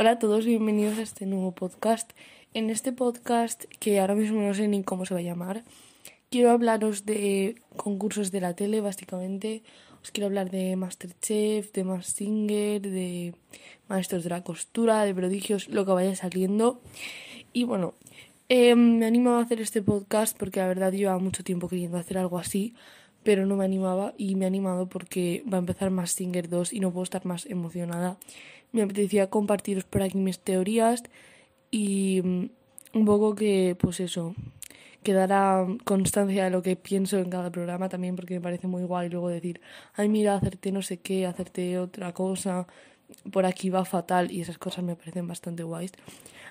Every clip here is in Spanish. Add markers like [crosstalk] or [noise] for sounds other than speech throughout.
Hola a todos, bienvenidos a este nuevo podcast. En este podcast, que ahora mismo no sé ni cómo se va a llamar, quiero hablaros de concursos de la tele, básicamente. Os quiero hablar de Masterchef, de Mask Singer, de Maestros de la Costura, de Prodigios, lo que vaya saliendo. Y bueno, eh, me animo a hacer este podcast porque la verdad llevaba mucho tiempo queriendo hacer algo así, pero no me animaba y me he animado porque va a empezar Mask Singer 2 y no puedo estar más emocionada. Me apetecía compartiros por aquí mis teorías y mm, un poco que, pues eso, quedara constancia de lo que pienso en cada programa también porque me parece muy guay luego decir, ay mira, hacerte no sé qué, hacerte otra cosa, por aquí va fatal y esas cosas me parecen bastante guays.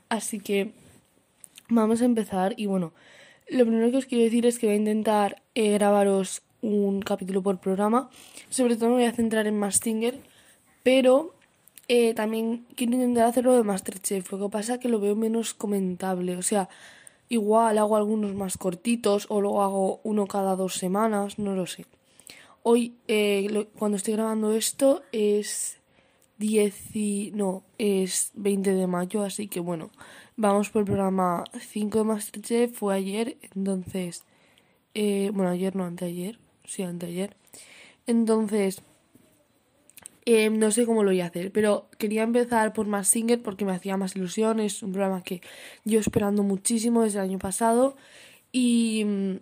Así que vamos a empezar y bueno, lo primero que os quiero decir es que voy a intentar eh, grabaros un capítulo por programa, sobre todo me voy a centrar en Mastinger, pero eh, también quiero intentar hacerlo de Masterchef, lo que pasa es que lo veo menos comentable, o sea, igual hago algunos más cortitos o luego hago uno cada dos semanas, no lo sé. Hoy, eh, cuando estoy grabando esto, es 10 y... no, es 20 de mayo, así que bueno, vamos por el programa 5 de Masterchef, fue ayer, entonces... eh, bueno, ayer no, anteayer, sí, anteayer. Entonces, eh, no sé cómo lo voy a hacer, pero quería empezar por Más Singer porque me hacía más ilusión. Es un programa que yo esperando muchísimo desde el año pasado y mm,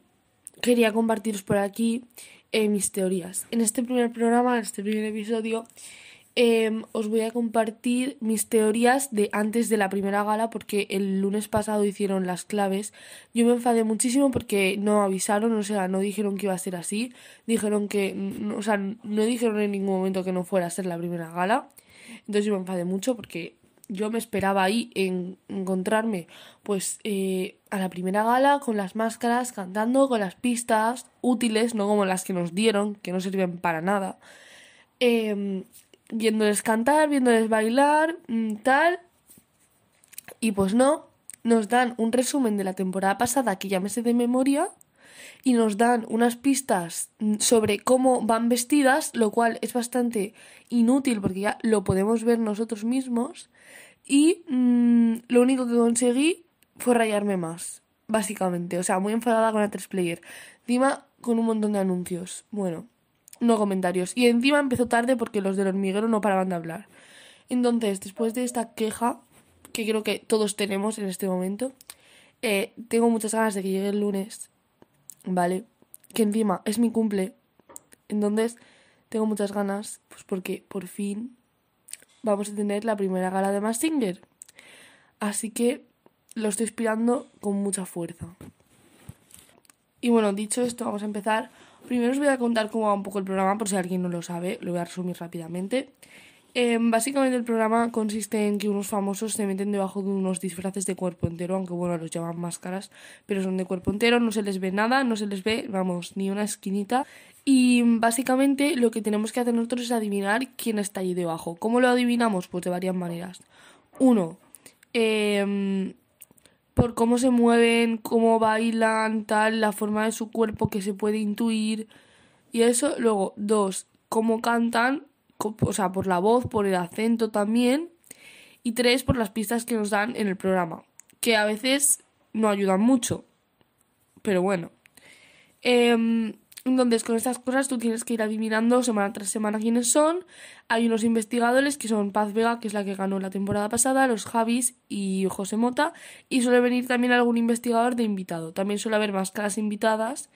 quería compartiros por aquí eh, mis teorías. En este primer programa, en este primer episodio, eh, os voy a compartir mis teorías de antes de la primera gala porque el lunes pasado hicieron las claves. Yo me enfadé muchísimo porque no avisaron, o sea, no dijeron que iba a ser así. Dijeron que, no- o sea, no dijeron en ningún momento que no fuera a ser la primera gala. Entonces yo me enfadé mucho porque yo me esperaba ahí en encontrarme pues eh, a la primera gala con las máscaras, cantando, con las pistas útiles, no como las que nos dieron, que no sirven para nada. Em, viéndoles cantar, viéndoles bailar, mm, tal. Y pues no, nos dan un resumen de la temporada pasada que ya me sé de memoria y nos dan unas pistas mm, sobre cómo van vestidas, lo cual es bastante inútil porque ya lo podemos ver nosotros mismos. Y mm, lo único que conseguí fue rayarme más, básicamente. O sea, muy enfadada con la 3 Player. Encima, con un montón de anuncios. Bueno, no comentarios. Y encima empezó tarde porque los del hormiguero no paraban de hablar. Entonces, después de esta queja, que creo que todos tenemos en este momento, eh, tengo muchas ganas de que llegue el lunes, ¿vale? Que encima es mi cumple. Entonces, tengo muchas ganas, pues porque por fin vamos a tener la primera gala de Mask Singer. Así que lo estoy esperando con mucha fuerza. Y bueno, dicho esto, vamos a empezar. Primero os voy a contar cómo va un poco el programa, por si alguien no lo sabe, lo voy a resumir rápidamente. Eh, básicamente el programa consiste en que unos famosos se meten debajo de unos disfraces de cuerpo entero, aunque bueno, los llaman máscaras, pero son de cuerpo entero, no se les ve nada, no se les ve, vamos, ni una esquinita. Y básicamente lo que tenemos que hacer nosotros es adivinar quién está allí debajo. ¿Cómo lo adivinamos? Pues de varias maneras. Uno, eh, por cómo se mueven, cómo bailan, tal, la forma de su cuerpo que se puede intuir. Y eso, luego, dos, cómo cantan, o sea, por la voz, por el acento también. Y tres, por las pistas que nos dan en el programa, que a veces no ayudan mucho. Pero bueno. Em, entonces, con estas cosas tú tienes que ir adivinando semana tras semana quiénes son. Hay unos investigadores que son Paz Vega, que es la que ganó la temporada pasada, los Javis y José Mota. Y suele venir también algún investigador de invitado. También suele haber máscaras invitadas.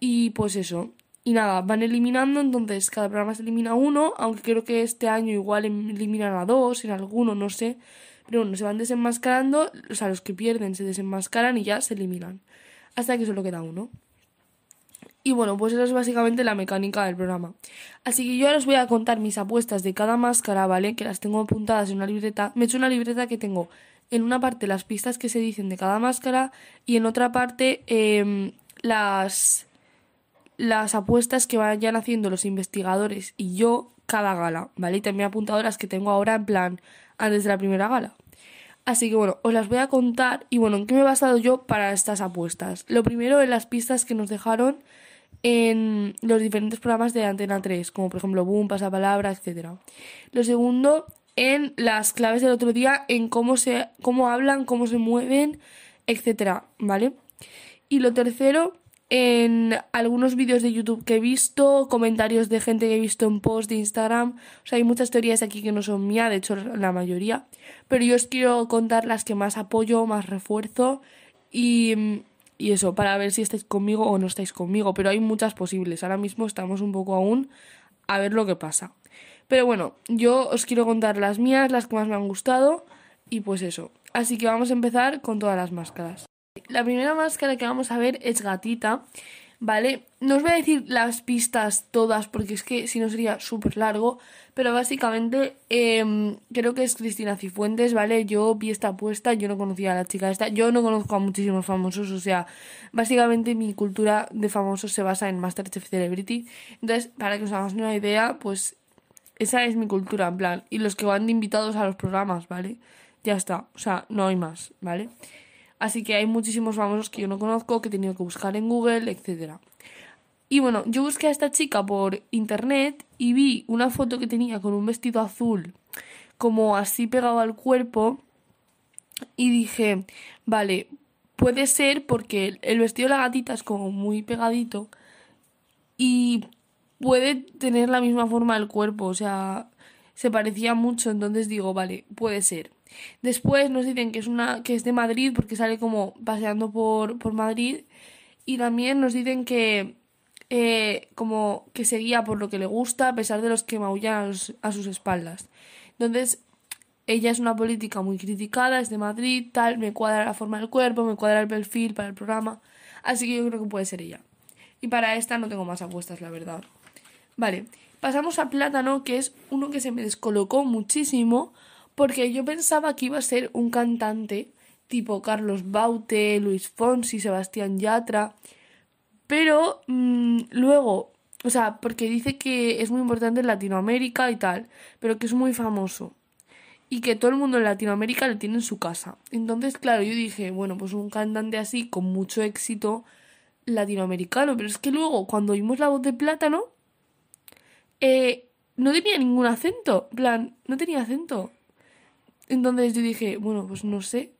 Y pues eso. Y nada, van eliminando, entonces cada programa se elimina uno, aunque creo que este año igual em- eliminan a dos, en alguno, no sé. Pero bueno, se van desenmascarando, o sea, los que pierden se desenmascaran y ya se eliminan. Hasta que solo queda uno. Y bueno, pues eso es básicamente la mecánica del programa. Así que yo ahora os voy a contar mis apuestas de cada máscara, ¿vale? Que las tengo apuntadas en una libreta. Me he hecho una libreta que tengo en una parte las pistas que se dicen de cada máscara y en otra parte em, las, las apuestas que vayan haciendo los investigadores y yo cada gala, ¿vale? Y también he apuntado las que tengo ahora en plan antes de la primera gala. Así que bueno, os las voy a contar y bueno, ¿en qué me he basado yo para estas apuestas? Lo primero en las pistas que nos dejaron en los diferentes programas de Antena 3, como por ejemplo Boom, Pasapalabra, etc. Lo segundo en las claves del otro día, en cómo se, cómo hablan, cómo se mueven, etcétera, ¿vale? Y lo tercero, en algunos vídeos de YouTube que he visto, comentarios de gente que he visto en post de Instagram. O sea, hay muchas teorías aquí que no son mías, de hecho la mayoría. Pero yo os quiero contar las que más apoyo, más refuerzo y, y eso, para ver si estáis conmigo o no estáis conmigo. Pero hay muchas posibles. Ahora mismo estamos un poco aún a ver lo que pasa. Pero bueno, yo os quiero contar las mías, las que más me han gustado y pues eso. Así que vamos a empezar con todas las máscaras. La primera máscara que vamos a ver es gatita, ¿vale? No os voy a decir las pistas todas porque es que si no sería súper largo, pero básicamente em, creo que es Cristina Cifuentes, ¿vale? Yo vi esta apuesta, yo no conocía a la chica esta, yo no conozco a muchísimos famosos, o sea, básicamente mi cultura de famosos se basa en Masterchef Celebrity, entonces, para que os hagáis una idea, pues esa es mi cultura, en plan, y los que van de invitados a los programas, ¿vale? Ya está, o sea, no hay más, ¿vale? Así que hay muchísimos famosos que yo no conozco, que he tenido que buscar en Google, etc. Y bueno, yo busqué a esta chica por internet y vi una foto que tenía con un vestido azul, como así pegado al cuerpo, y dije, vale, puede ser porque el vestido de la gatita es como muy pegadito y puede tener la misma forma del cuerpo, o sea, se parecía mucho, entonces digo, vale, puede ser. Después nos dicen que es una que es de Madrid porque sale como paseando por, por Madrid y también nos dicen que eh, como que se guía por lo que le gusta a pesar de los que maullan a, sus espaldas. Entonces, ella es una política muy criticada, es de Madrid, tal, me cuadra la forma del cuerpo, me cuadra el perfil para el programa, así que yo creo que puede ser ella. Y para esta no tengo más apuestas, la verdad. Vale, pasamos a Plátano, que es uno que se me descolocó muchísimo porque yo pensaba que iba a ser un cantante tipo Carlos Baute, Luis Fonsi, Sebastián Yatra, pero mm, luego, o sea, porque dice que es muy importante en Latinoamérica y tal, pero que es muy famoso y que todo el mundo en Latinoamérica le tiene en su casa. Entonces, claro, yo dije, bueno, pues un cantante así con mucho éxito latinoamericano, pero es que luego cuando oímos la voz de Plátano, eh, no tenía ningún acento, plan, no tenía acento. Entonces yo dije, bueno, pues no sé.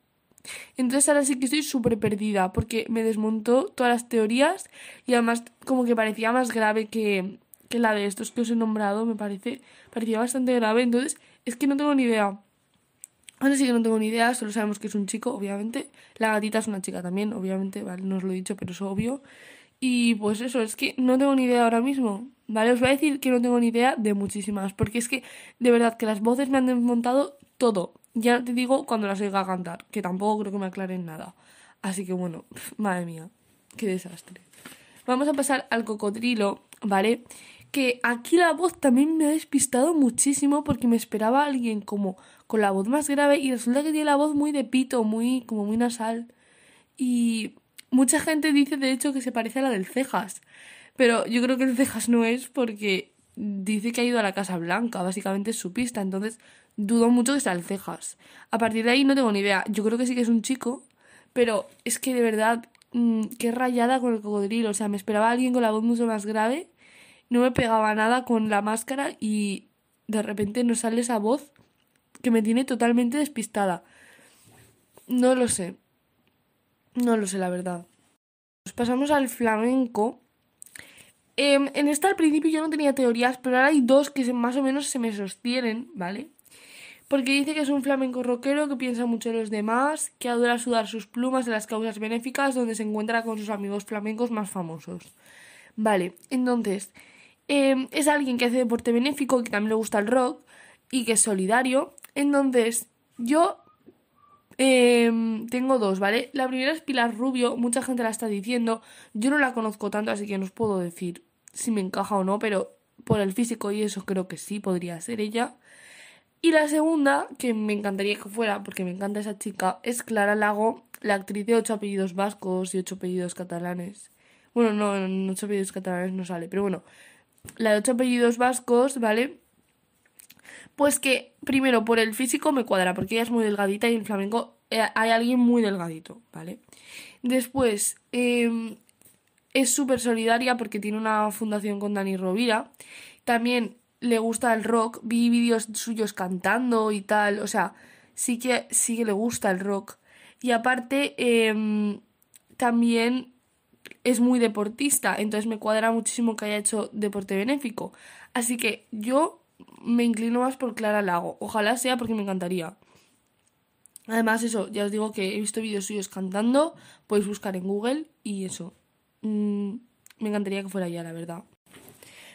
Entonces ahora sí que estoy súper perdida porque me desmontó todas las teorías y además como que parecía más grave que, que la de estos que os he nombrado, me parece, parecía bastante grave. Entonces es que no tengo ni idea. Ahora sí que no tengo ni idea, solo sabemos que es un chico, obviamente. La gatita es una chica también, obviamente, vale, no os lo he dicho, pero es obvio. Y pues eso, es que no tengo ni idea ahora mismo. Vale, os voy a decir que no tengo ni idea de muchísimas, porque es que de verdad que las voces me han desmontado todo. Ya te digo cuando las oiga cantar, que tampoco creo que me aclaren nada. Así que bueno, [laughs] madre mía, qué desastre. Vamos a pasar al cocodrilo, ¿vale? Que aquí la voz también me ha despistado muchísimo porque me esperaba alguien como con la voz más grave y resulta que tiene la voz muy de pito, muy como muy nasal. Y mucha gente dice de hecho que se parece a la del Cejas, pero yo creo que el Cejas no es porque dice que ha ido a la Casa Blanca, básicamente es su pista, entonces dudo mucho que sea el cejas. A partir de ahí no tengo ni idea. Yo creo que sí que es un chico, pero es que de verdad, mm, qué rayada con el cocodrilo. O sea, me esperaba alguien con la voz mucho más grave, no me pegaba nada con la máscara y de repente nos sale esa voz que me tiene totalmente despistada. No lo sé. No lo sé, la verdad. Pasamos al flamenco. Em, en esta al principio yo no tenía teorías, pero ahora hay dos que más o menos se me sostienen, ¿vale? porque dice que es un flamenco rockero que piensa mucho en los demás, que adora sudar sus plumas en las causas benéficas donde se encuentra con sus amigos flamencos más famosos. Vale, entonces, em, es alguien que hace deporte benéfico, que también le gusta el rock y que es solidario. Entonces, yo em, tengo dos, ¿vale? La primera es Pilar Rubio, mucha gente la está diciendo, yo no la conozco tanto, así que no os puedo decir si me encaja o no, pero por el físico y eso creo que sí podría ser ella. Y la segunda, que me encantaría que fuera, porque me encanta esa chica, es Clara Lago, la actriz de ocho apellidos vascos y ocho apellidos catalanes. Bueno, no, en ocho apellidos catalanes no sale, pero bueno, la de ocho apellidos vascos, ¿vale? Pues que, primero, por el físico me cuadra, porque ella es muy delgadita y en flamenco eh, hay alguien muy delgadito, ¿vale? Después, em, es súper solidaria porque tiene una fundación con Dani Rovira. También le gusta el rock, vi vídeos suyos cantando y tal, o sea, sí que, sí que le gusta el rock. Y aparte, em, también es muy deportista, entonces me cuadra muchísimo que haya hecho deporte benéfico. Así que yo me inclino más por Clara Lago. Ojalá sea porque me encantaría. Además, eso, ya os digo que he visto vídeos suyos cantando, podéis buscar en Google y eso. Mm, me encantaría que fuera ya, la verdad.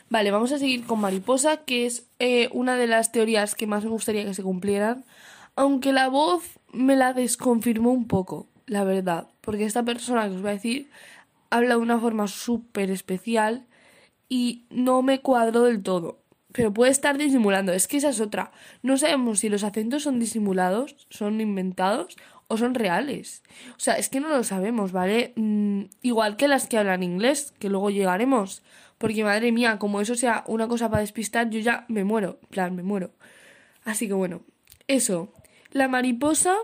Vale, vamos a seguir con Mariposa, que es eh, una de las teorías que más me gustaría que se cumplieran, aunque la voz me la desconfirmó un poco, la verdad, porque esta persona que os voy a decir habla de una forma súper especial y no me cuadro del todo. Pero puede estar disimulando, es que esa es otra. No sabemos si los acentos son disimulados, son inventados o son reales. O sea, es que no lo sabemos, ¿vale? Mm, igual que las que hablan inglés, que luego llegaremos. Porque madre mía, como eso sea una cosa para despistar, yo ya me muero. plan, me muero. Así que bueno, eso. La mariposa,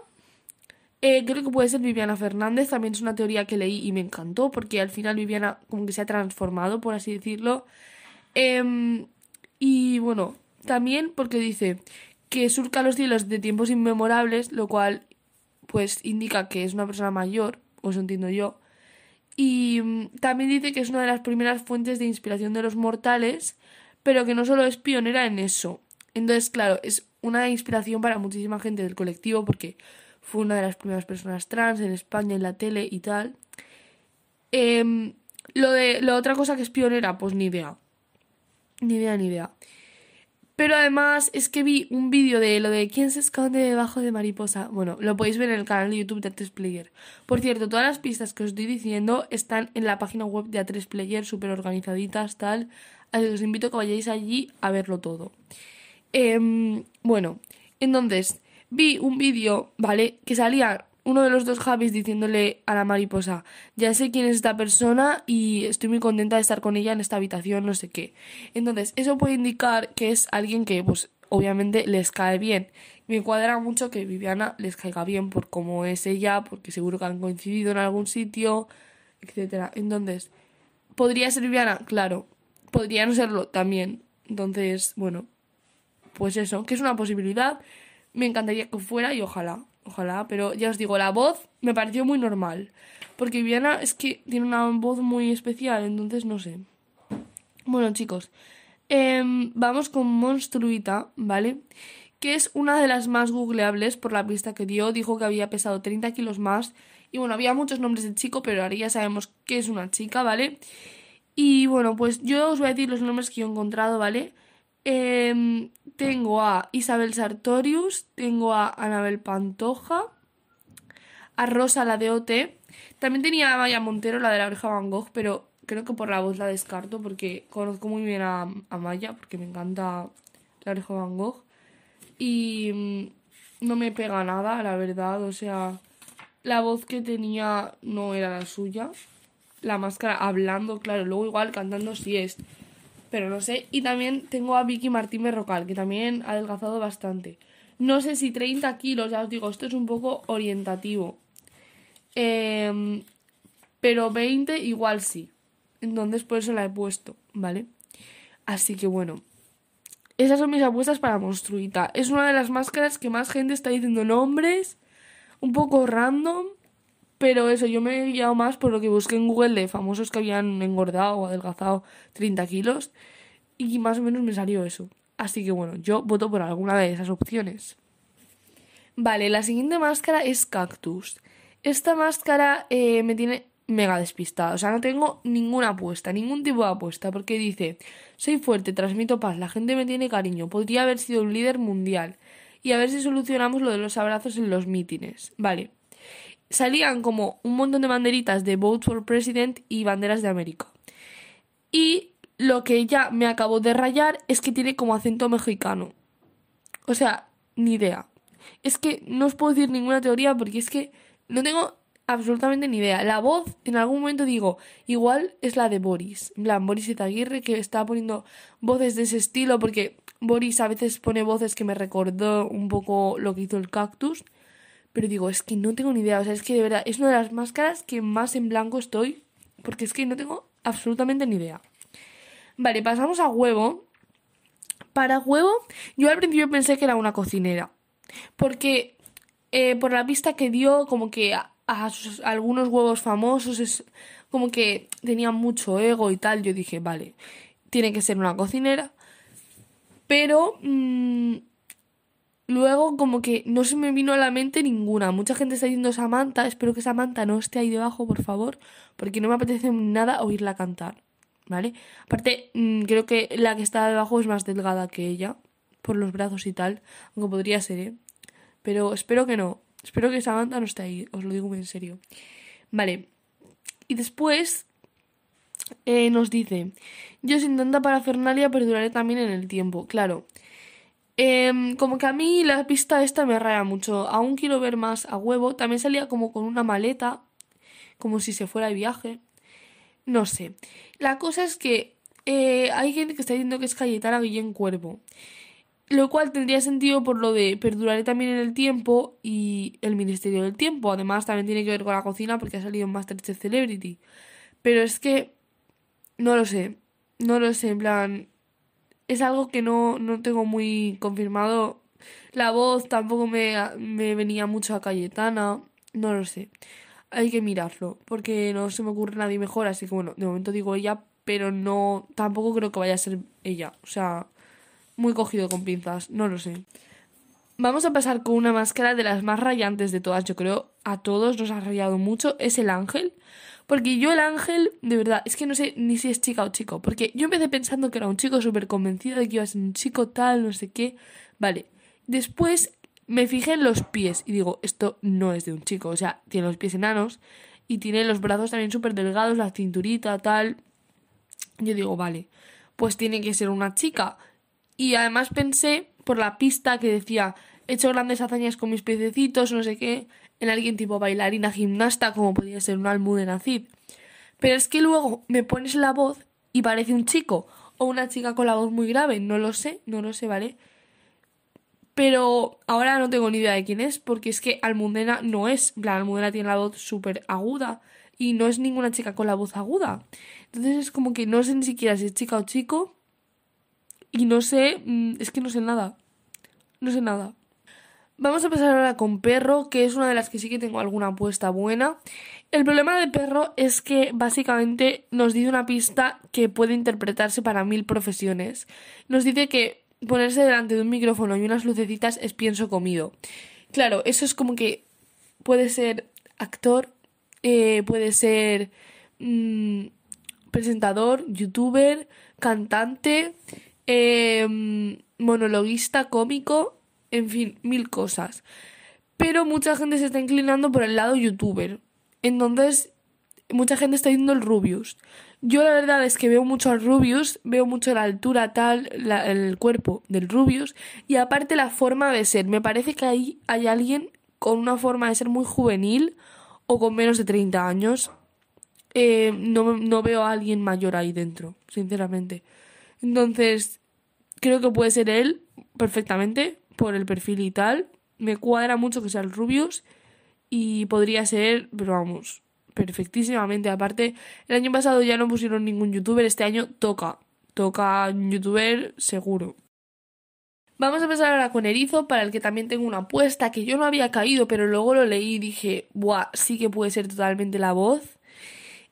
eh, creo que puede ser Viviana Fernández. También es una teoría que leí y me encantó. Porque al final Viviana como que se ha transformado, por así decirlo. Eh, y bueno, también porque dice que surca los cielos de tiempos inmemorables, lo cual pues indica que es una persona mayor, o eso entiendo yo. Y mm, también dice que es una de las primeras fuentes de inspiración de los mortales, pero que no solo es pionera en eso. Entonces, claro, es una inspiración para muchísima gente del colectivo porque fue una de las primeras personas trans en España, en la tele y tal. Eh, lo de la otra cosa que es pionera, pues ni idea. Ni idea, ni idea. Pero además es que vi un vídeo de lo de quién se esconde debajo de mariposa. Bueno, lo podéis ver en el canal de YouTube de A3 Player. Por cierto, todas las pistas que os estoy diciendo están en la página web de A3 Player, súper organizaditas, tal. Así que os invito a que vayáis allí a verlo todo. Em, bueno, entonces vi un vídeo, ¿vale? Que salía uno de los dos Javis diciéndole a la mariposa, ya sé quién es esta persona y estoy muy contenta de estar con ella en esta habitación, no sé qué. Entonces, eso puede indicar que es alguien que, pues, obviamente les cae bien. Me cuadra mucho que Viviana les caiga bien por cómo es ella, porque seguro que han coincidido en algún sitio, etcétera. Entonces, ¿podría ser Viviana? Claro. Podría no serlo también. Entonces, bueno, pues eso, que es una posibilidad. Me encantaría que fuera y ojalá. Ojalá, pero ya os digo, la voz me pareció muy normal. Porque Viviana es que tiene una voz muy especial, entonces no sé. Bueno, chicos, em, vamos con Monstruita, ¿vale? Que es una de las más googleables por la pista que dio. Dijo que había pesado 30 kilos más. Y bueno, había muchos nombres de chico, pero ahora ya sabemos que es una chica, ¿vale? Y bueno, pues yo os voy a decir los nombres que yo he encontrado, ¿vale? Em, tengo a Isabel Sartorius, tengo a Anabel Pantoja, a Rosa, la de OT. También tenía a Maya Montero, la de la oreja Van Gogh, pero creo que por la voz la descarto porque conozco muy bien a, Maya, porque me encanta la oreja Van Gogh. Y mm, no me pega nada, la verdad. O sea, la voz que tenía no era la suya. La máscara hablando, claro, luego igual cantando sí es pero no sé. Y también tengo a Vicky Martín Berrocal, que también ha adelgazado bastante. No sé si 30 kilos, ya os digo, esto es un poco orientativo. Em, pero 20 igual sí. Entonces por eso la he puesto, ¿vale? Así que bueno. Esas son mis apuestas para Monstruita. Es una de las máscaras que más gente está diciendo nombres. Un poco random. Pero eso, yo me he guiado más por lo que busqué en Google de famosos que habían engordado o adelgazado 30 kilos. Y más o menos me salió eso. Así que bueno, yo voto por alguna de esas opciones. Vale, la siguiente máscara es Cactus. Esta máscara eh, me tiene mega despistada. O sea, no tengo ninguna apuesta, ningún tipo de apuesta. Porque dice, soy fuerte, transmito paz, la gente me tiene cariño, podría haber sido un líder mundial. Y a ver si solucionamos lo de los abrazos en los mítines. Vale salían como un montón de banderitas de Vote for President y banderas de América. Y lo que ya me acabó de rayar es que tiene como acento mexicano. O sea, ni idea. Es que no os puedo decir ninguna teoría porque es que no tengo absolutamente ni idea. La voz, en algún momento digo, igual es la de Boris. En plan, Boris Izaguirre que está poniendo voces de ese estilo porque Boris a veces pone voces que me recordó un poco lo que hizo el cactus. Pero digo, es que no tengo ni idea. O sea, es que de verdad es una de las máscaras que más en blanco estoy. Porque es que no tengo absolutamente ni idea. Vale, pasamos a huevo. Para huevo, yo al principio pensé que era una cocinera. Porque eh, por la pista que dio, como que a, algunos huevos famosos es como que tenían mucho ego y tal. Yo dije, vale, tiene que ser una cocinera. Pero mm, luego como que no se me vino a la mente ninguna. Mucha gente está diciendo Samantha. Espero que Samantha no esté ahí debajo, por favor. Porque no me apetece nada oírla cantar. ¿Vale? Aparte, mm, creo que la que está debajo es más delgada que ella. Por los brazos y tal. Aunque podría ser, ¿eh? Pero espero que no. Espero que Samantha no esté ahí. Os lo digo muy en serio. Vale. Y después eh, nos dice, yo sin tanta parafernalia perduraré también en el tiempo. Claro. Em, como que a mí la pista esta me raya mucho. Aún quiero ver más a huevo. También salía como con una maleta, como si se fuera de viaje. No sé. La cosa es que eh, hay gente que está diciendo que es Cayetana Guillén Cuervo. Lo cual tendría sentido por lo de perduraré también en el tiempo y el Ministerio del Tiempo. Además, también tiene que ver con la cocina porque ha salido en Masterchef Celebrity. Pero es que no lo sé. No lo sé, en plan. Es algo que no, no tengo muy confirmado. La voz tampoco me, me venía mucho a Cayetana. No lo sé. Hay que mirarlo. Porque no se me ocurre nadie mejor. Así que bueno, de momento digo ella. Pero no. Tampoco creo que vaya a ser ella. O sea muy cogido con pinzas, no lo sé. Vamos a pasar con una máscara de las más rayantes de todas, yo creo a todos nos ha rayado mucho, es el ángel. Porque yo el ángel, de verdad, es que no sé ni si es chica o chico. Porque yo empecé pensando que era un chico súper convencido de que iba a ser un chico tal, no sé qué. Vale. Después me fijé en los pies y digo, esto no es de un chico. O sea, tiene los pies enanos y tiene los brazos también súper delgados, la cinturita, tal. Yo digo, vale, pues tiene que ser una chica. Y además pensé, por la pista que decía, he hecho grandes hazañas con mis pececitos, no sé qué, en alguien tipo bailarina, gimnasta, como podría ser un Almudena Cid. Pero es que luego me pones la voz y parece un chico o una chica con la voz muy grave, no lo sé, no lo sé, ¿vale? Pero ahora no tengo ni idea de quién es, porque es que Almudena no es, la Almudena tiene la voz súper aguda y no es ninguna chica con la voz aguda. Entonces es como que no sé ni siquiera si es chica o chico y no sé, mm, es que no sé nada. No sé nada. Vamos a pasar ahora con Perro, que es una de las que sí que tengo alguna apuesta buena. El problema de Perro es que básicamente nos dice una pista que puede interpretarse para mil profesiones. Nos dice que ponerse delante de un micrófono y unas lucecitas es pienso comido. Claro, eso es como que puede ser actor, eh, puede ser mm, presentador, youtuber, cantante, Em, monologuista, cómico, en fin, mil cosas. Pero mucha gente se está inclinando por el lado youtuber. Entonces, mucha gente está yendo el Rubius. Yo la verdad es que veo mucho al Rubius, veo mucho la altura tal, el cuerpo del Rubius y aparte la forma de ser. Me parece que ahí hay alguien con una forma de ser muy juvenil o con menos de 30 años. Eh, no, no veo a alguien mayor ahí dentro, sinceramente. Entonces, creo que puede ser él perfectamente por el perfil y tal. Me cuadra mucho que sea el Rubius y podría ser, pero vamos, perfectísimamente. Aparte, el año pasado ya no pusieron ningún youtuber, este año toca. Toca youtuber seguro. Vamos a empezar ahora con Erizo, para el que también tengo una apuesta que yo no había caído, pero luego lo leí y dije, buah, sí que puede ser totalmente la voz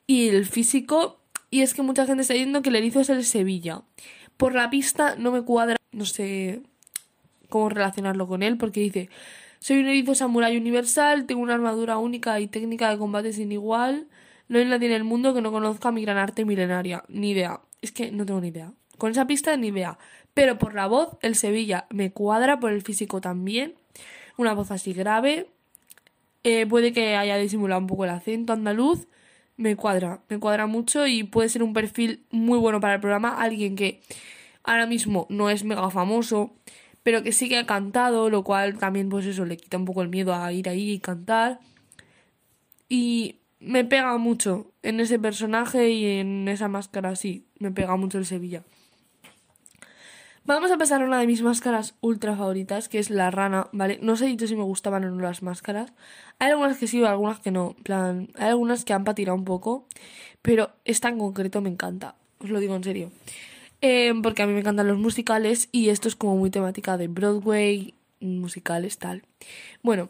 y el físico. Y es que mucha gente está diciendo que el Erizo es el Sevilla. Por la pista no me cuadra, no sé cómo relacionarlo con él, porque dice, soy un erizo samurai universal, tengo una armadura única y técnica de combate sin igual, no hay nadie en el mundo que no conozca mi gran arte milenaria, ni idea, es que no tengo ni idea. Con esa pista ni idea, pero por la voz, el Sevilla me cuadra, por el físico también, una voz así grave, eh, puede que haya disimulado un poco el acento andaluz, me cuadra, me cuadra mucho y puede ser un perfil muy bueno para el programa. Alguien que ahora mismo no es mega famoso, pero que sí que ha cantado, lo cual también pues eso le quita un poco el miedo a ir ahí y cantar. Y me pega mucho en ese personaje y en esa máscara, sí, me pega mucho el Sevilla. Vamos a pasar a una de mis máscaras ultra favoritas, que es la rana, ¿vale? No sé dicho si me gustaban o no las máscaras. Hay algunas que sí, algunas que no. plan, hay algunas que han patinado un poco, pero esta en concreto me encanta. Os lo digo en serio. Eh, porque a mí me encantan los musicales y esto es como muy temática de Broadway, musicales, tal. Bueno,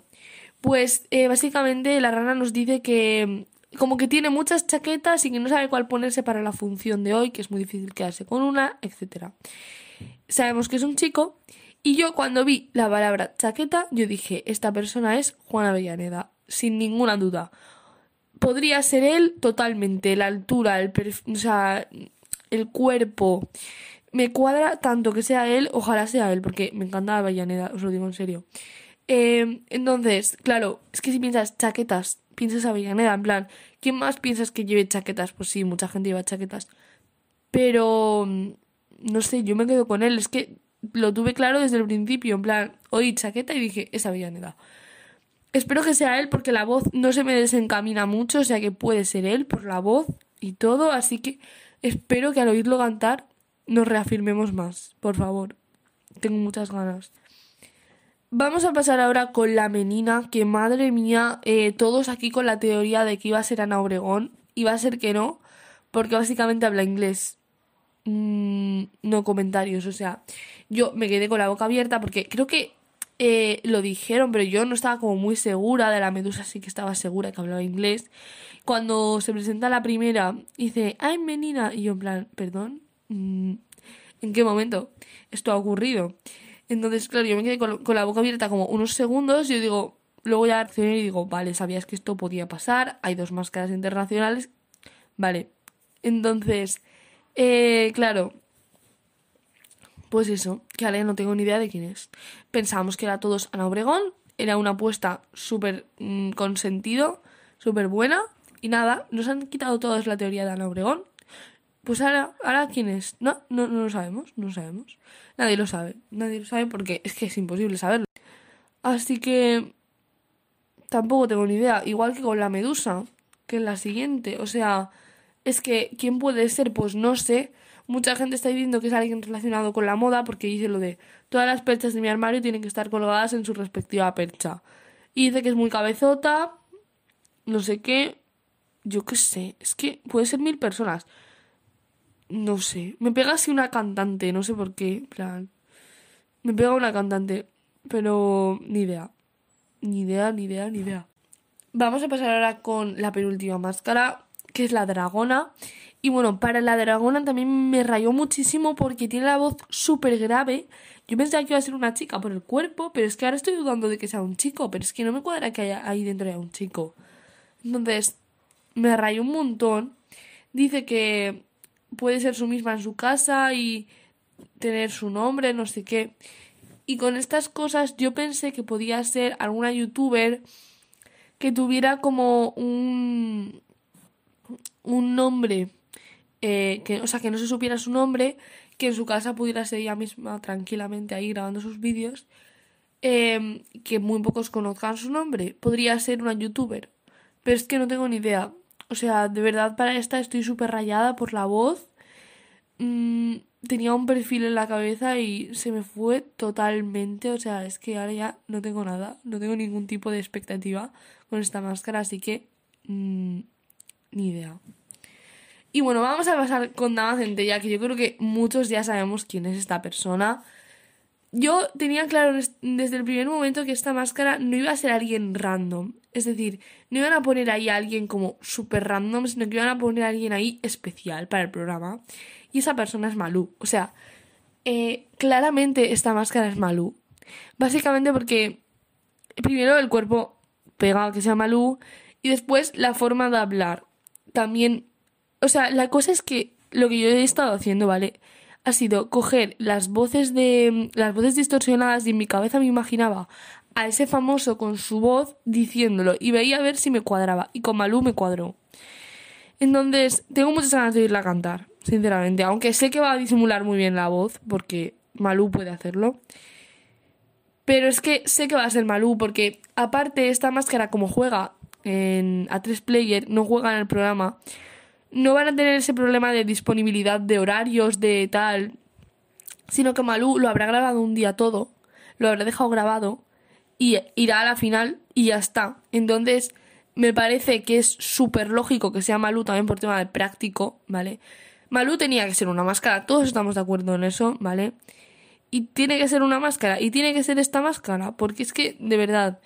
pues eh, básicamente la rana nos dice que como que tiene muchas chaquetas y que no sabe cuál ponerse para la función de hoy, que es muy difícil quedarse con una, etc. Sabemos que es un chico y yo cuando vi la palabra chaqueta, yo dije, esta persona es Juana Avellaneda, sin ninguna duda. Podría ser él totalmente, la altura, el, o sea, el cuerpo. Me cuadra tanto que sea él, ojalá sea él, porque me encanta Avellaneda, os lo digo en serio. Eh, entonces, claro, es que si piensas chaquetas, piensas Avellaneda, en plan, ¿quién más piensas que lleve chaquetas? Pues sí, mucha gente lleva chaquetas. Pero, no sé, yo me quedo con él, es que lo tuve claro desde el principio, en plan, oí chaqueta y dije, es Avellaneda. Espero que sea él porque la voz no se me desencamina mucho, o sea que puede ser él por la voz y todo, así que espero que al oírlo cantar nos reafirmemos más, por favor. Tengo muchas ganas. Vamos a pasar ahora con la menina, que madre mía, eh, todos aquí con la teoría de que iba a ser Ana Obregón, iba a ser que no, porque básicamente habla inglés. Mm, no comentarios, o sea, yo me quedé con la boca abierta porque creo que eh, lo dijeron, pero yo no estaba como muy segura de la medusa, sí que estaba segura que hablaba inglés. Cuando se presenta la primera, dice, ¡ay, menina! Y yo en plan, perdón, mm, ¿en qué momento esto ha ocurrido? Entonces, claro, yo me quedé con, la boca abierta como unos segundos y yo digo, luego ya reaccioné y digo, vale, sabías que esto podía pasar, hay dos máscaras internacionales, vale. Entonces, eh, claro, pues eso, que ahora no tengo ni idea de quién es. Pensábamos que era todos Ana Obregón, era una apuesta súper mm, con sentido, súper buena, y nada, nos han quitado todos la teoría de Ana Obregón. Pues ahora, ahora quién es, no, no, no lo sabemos, no lo sabemos. Nadie lo sabe, nadie lo sabe porque es que es imposible saberlo. Así que tampoco tengo ni idea, igual que con la medusa, que es la siguiente. O sea, es que ¿quién puede ser? Pues no sé. Mucha gente está diciendo que es alguien relacionado con la moda porque dice lo de todas las perchas de mi armario tienen que estar colgadas en su respectiva percha. Y dice que es muy cabezota, no sé qué. Yo qué sé, es que puede ser mil personas. No sé. Me pega así una cantante, no sé por qué. plan. Me pega una cantante. Pero ni idea. Ni idea, ni idea, ni idea. Vamos a pasar ahora con la penúltima máscara, que es la dragona. Y bueno, para la dragona también me rayó muchísimo porque tiene la voz súper grave. Yo pensaba que iba a ser una chica por el cuerpo, pero es que ahora estoy dudando de que sea un chico, pero es que no me cuadra que haya ahí dentro haya un chico. Entonces, me rayó un montón. Dice que puede ser su misma en su casa y tener su nombre, no sé qué. Y con estas cosas yo pensé que podía ser alguna youtuber que tuviera como un, un nombre, eh, que, o sea, que no se supiera su nombre, que en su casa pudiera ser ella misma tranquilamente ahí grabando sus vídeos, em, que muy pocos conozcan su nombre. Podría ser una youtuber, pero es que no tengo ni idea. O sea, de verdad para esta estoy súper rayada por la voz. Mm, tenía un perfil en la cabeza y se me fue totalmente. O sea, es que ahora ya no tengo nada. No tengo ningún tipo de expectativa con esta máscara, así que... Mm, ni idea. Y bueno, vamos a pasar con Dama Centella, que yo creo que muchos ya sabemos quién es esta persona. Yo tenía claro desde el primer momento que esta máscara no iba a ser alguien random. Es decir, no iban a poner ahí a alguien como super random, sino que iban a poner a alguien ahí especial para el programa. Y esa persona es Malú. O sea, eh, claramente esta máscara es Malú. Básicamente porque primero el cuerpo pega que sea Malú y después la forma de hablar. También, o sea, la cosa es que lo que yo he estado haciendo, ¿vale? ha sido coger las voces de las voces distorsionadas y en mi cabeza me imaginaba a ese famoso con su voz diciéndolo y veía a ver si me cuadraba y con Malú me cuadró. Entonces, tengo muchas ganas de oírla cantar, sinceramente, aunque sé que va a disimular muy bien la voz porque Malú puede hacerlo. Pero es que sé que va a ser Malú porque aparte esta máscara como juega en A3 Player, no juega en el programa, no van a tener ese problema de disponibilidad de horarios, de tal, sino que Malú lo habrá grabado un día todo, lo habrá dejado grabado y irá a la final y ya está. Entonces, me parece que es súper lógico que sea Malú también por tema de práctico, ¿vale? Malú tenía que ser una máscara, todos estamos de acuerdo en eso, ¿vale? Y tiene que ser una máscara, y tiene que ser esta máscara, porque es que, de verdad,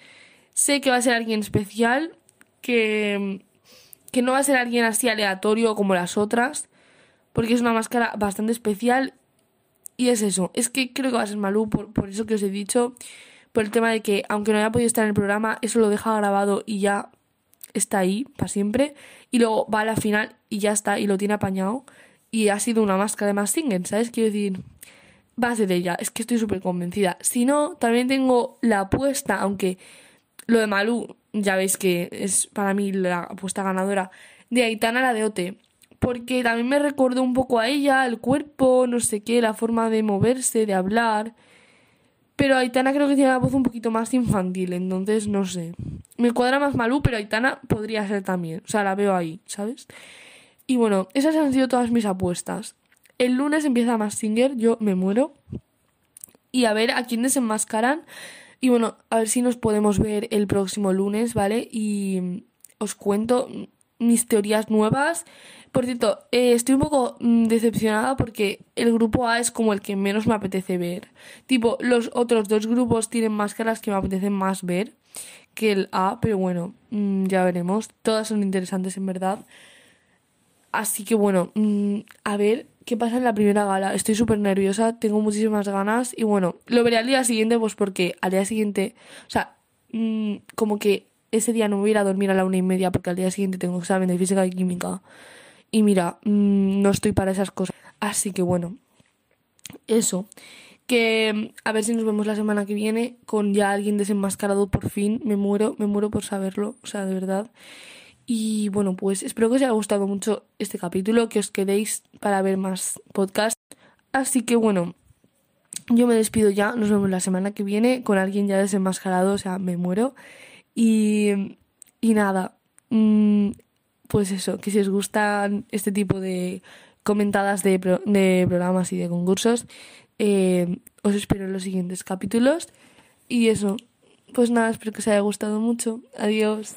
sé que va a ser alguien especial, que, que no va a ser alguien así aleatorio como las otras, porque es una máscara bastante especial, y es eso, es que creo que va a ser Malú, por, por eso que os he dicho, por el tema de que, aunque no haya podido estar en el programa, eso lo deja grabado y ya está ahí para siempre, y luego va a la final y ya está, y lo tiene apañado y ha sido una máscara de más Singer, ¿sabes? Quiero decir, va a ser ella, es que estoy súper convencida. Si no, también tengo la apuesta, aunque lo de Malú, ya veis que es para mí la apuesta ganadora, de Aitana la de Ote. Porque también me recuerdo un poco a ella, el cuerpo, no sé qué, la forma de moverse, de hablar. Pero Aitana creo que tiene la voz un poquito más infantil, entonces no sé. Me cuadra más Malú, pero Aitana podría ser también. O sea, la veo ahí, ¿sabes? Y bueno, esas han sido todas mis apuestas. El lunes empieza Más Singer, yo me muero. Y a ver a quién desenmascaran. Y bueno, a ver si nos podemos ver el próximo lunes, ¿vale? Y os cuento mis teorías nuevas. Por cierto, eh, estoy un poco mm, decepcionada porque el grupo A es como el que menos me apetece ver. Tipo, los otros dos grupos tienen máscaras que me apetecen más ver que el A, pero bueno, mm, ya veremos. Todas son interesantes en verdad. Así que bueno, mm, a ver qué pasa en la primera gala. Estoy súper nerviosa, tengo muchísimas ganas y bueno, lo veré al día siguiente pues porque al día siguiente, o sea, como que ese día no voy a ir a dormir a la una y media porque al día siguiente tengo examen de física y química. Y mira, mm, no estoy para esas cosas. Así que bueno, eso. Que a ver si nos vemos la semana que viene con ya alguien desenmascarado por fin. Me muero, me muero por saberlo, o sea, de verdad. Y bueno, pues espero que os haya gustado mucho este capítulo, que os quedéis para ver más podcasts. Así que bueno, yo me despido ya, nos vemos la semana que viene con alguien ya desenmascarado, o sea, me muero. Y, y nada, mm, pues eso, que si os gustan este tipo de comentadas de, de programas y de concursos, eh, os espero en los siguientes capítulos. Y eso, pues nada, espero que os haya gustado mucho. Adiós.